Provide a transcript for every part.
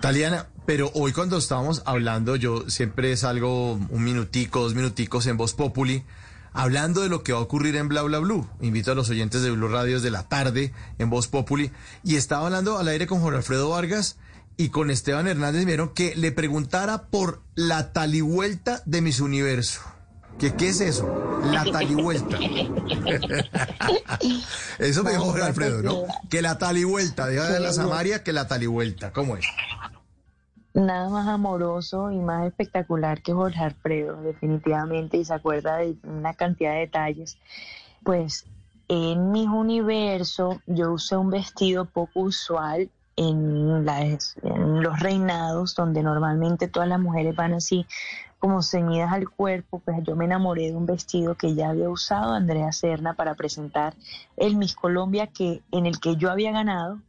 Taliana, pero hoy cuando estábamos hablando, yo siempre salgo un minutico, dos minuticos en Voz Populi, hablando de lo que va a ocurrir en Bla Bla Blue. Invito a los oyentes de Blue Radio desde la tarde en Voz Populi. Y estaba hablando al aire con Jorge Alfredo Vargas y con Esteban Hernández vieron que le preguntara por la talivuelta de Miss Universo. ¿Qué, ¿Qué es eso? La talivuelta. eso me dijo Jorge Alfredo, ¿no? Que la talivuelta, deja de la Samaria, que la talivuelta. ¿Cómo es? Nada más amoroso y más espectacular que Jorge Alfredo, definitivamente, y se acuerda de una cantidad de detalles. Pues en mi universo yo usé un vestido poco usual en, en los reinados, donde normalmente todas las mujeres van así como ceñidas al cuerpo, pues yo me enamoré de un vestido que ya había usado Andrea Serna para presentar el Miss Colombia que, en el que yo había ganado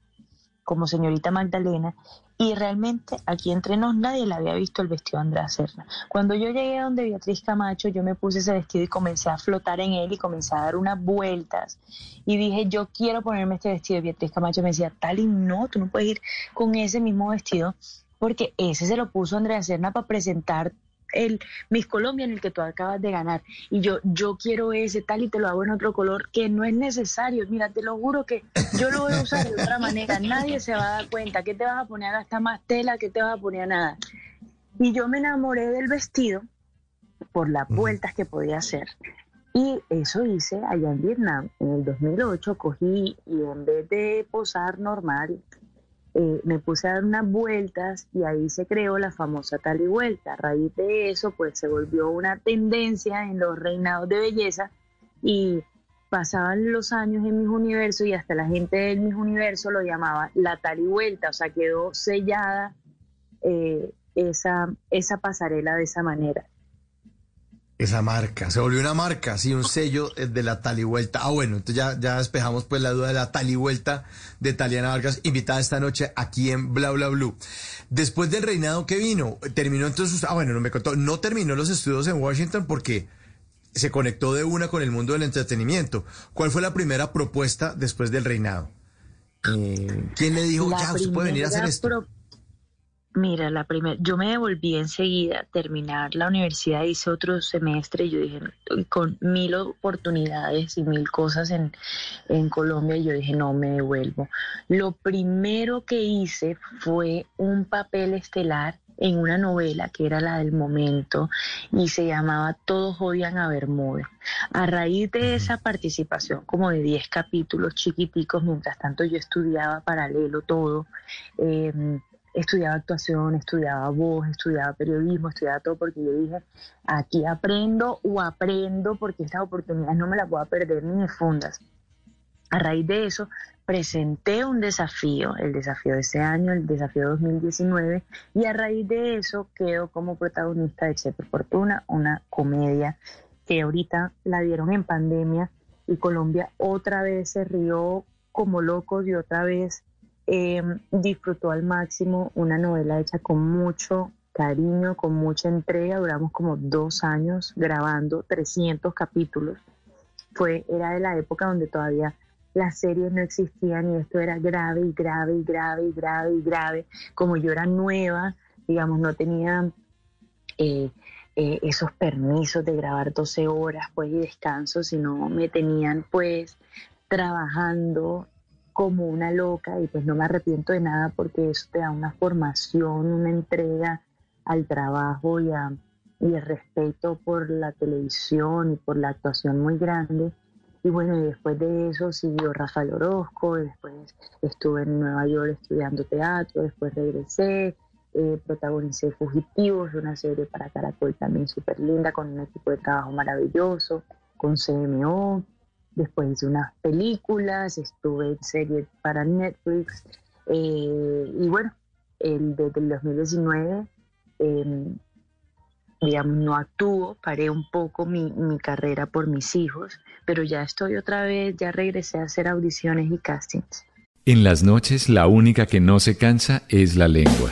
como señorita Magdalena y realmente aquí entre nos nadie le había visto el vestido de Andrea Serna. Cuando yo llegué a donde Beatriz Camacho, yo me puse ese vestido y comencé a flotar en él y comencé a dar unas vueltas y dije, yo quiero ponerme este vestido. Y Beatriz Camacho me decía, Tali, no, tú no puedes ir con ese mismo vestido porque ese se lo puso Andrea Serna para presentar el Miss Colombia en el que tú acabas de ganar. Y yo yo quiero ese tal y te lo hago en otro color que no es necesario. Mira te lo juro que yo lo voy a usar de otra manera. Nadie se va a dar cuenta. Que te vas a poner hasta más tela que te vas a poner a nada. Y yo me enamoré del vestido por las vueltas que podía hacer. Y eso hice allá en Vietnam en el 2008 cogí y en vez de posar normal eh, me puse a dar unas vueltas y ahí se creó la famosa tal y vuelta. A raíz de eso, pues se volvió una tendencia en los reinados de belleza y pasaban los años en mis universos y hasta la gente de mis universos lo llamaba la tal y vuelta, o sea, quedó sellada eh, esa, esa pasarela de esa manera. Esa marca, se volvió una marca, sí, un sello eh, de la talivuelta. Ah, bueno, entonces ya, ya despejamos pues la duda de la talivuelta de Taliana Vargas, invitada esta noche aquí en Bla Bla Blue. Después del reinado que vino, terminó entonces, ah, bueno, no me contó, no terminó los estudios en Washington porque se conectó de una con el mundo del entretenimiento. ¿Cuál fue la primera propuesta después del reinado? Eh, ¿Quién le dijo, ya, usted puede venir a hacer esto? Mira, la primera, yo me devolví enseguida a terminar la universidad, hice otro semestre y yo dije, con mil oportunidades y mil cosas en, en Colombia, yo dije, no, me devuelvo. Lo primero que hice fue un papel estelar en una novela que era la del momento y se llamaba Todos odian a Bermuda. A raíz de esa participación, como de 10 capítulos chiquiticos, mientras tanto yo estudiaba paralelo todo, eh, estudiaba actuación, estudiaba voz, estudiaba periodismo, estudiaba todo porque yo dije, aquí aprendo o aprendo porque estas oportunidades no me las voy a perder ni de fundas. A raíz de eso, presenté un desafío, el desafío de ese año, el desafío 2019, y a raíz de eso quedo como protagonista de Chepe Fortuna, una comedia que ahorita la dieron en pandemia y Colombia otra vez se rió como locos y otra vez eh, disfrutó al máximo una novela hecha con mucho cariño, con mucha entrega. Duramos como dos años grabando 300 capítulos. Fue, era de la época donde todavía las series no existían y esto era grave y grave y grave y grave y grave. Como yo era nueva, digamos, no tenía eh, eh, esos permisos de grabar 12 horas pues y descanso, sino me tenían pues trabajando como una loca y pues no me arrepiento de nada porque eso te da una formación, una entrega al trabajo y, y el respeto por la televisión y por la actuación muy grande. Y bueno, y después de eso siguió Rafael Orozco, después estuve en Nueva York estudiando teatro, después regresé, eh, protagonicé Fugitivos, una serie para Caracol también súper linda, con un equipo de trabajo maravilloso, con CMO, después hice unas películas, estuve en series para Netflix eh, y bueno, el, desde el 2019, em, digamos, no actúo, paré un poco mi, mi carrera por mis hijos, pero ya estoy otra vez, ya regresé a hacer audiciones y castings. En las noches la única que no se cansa es la lengua.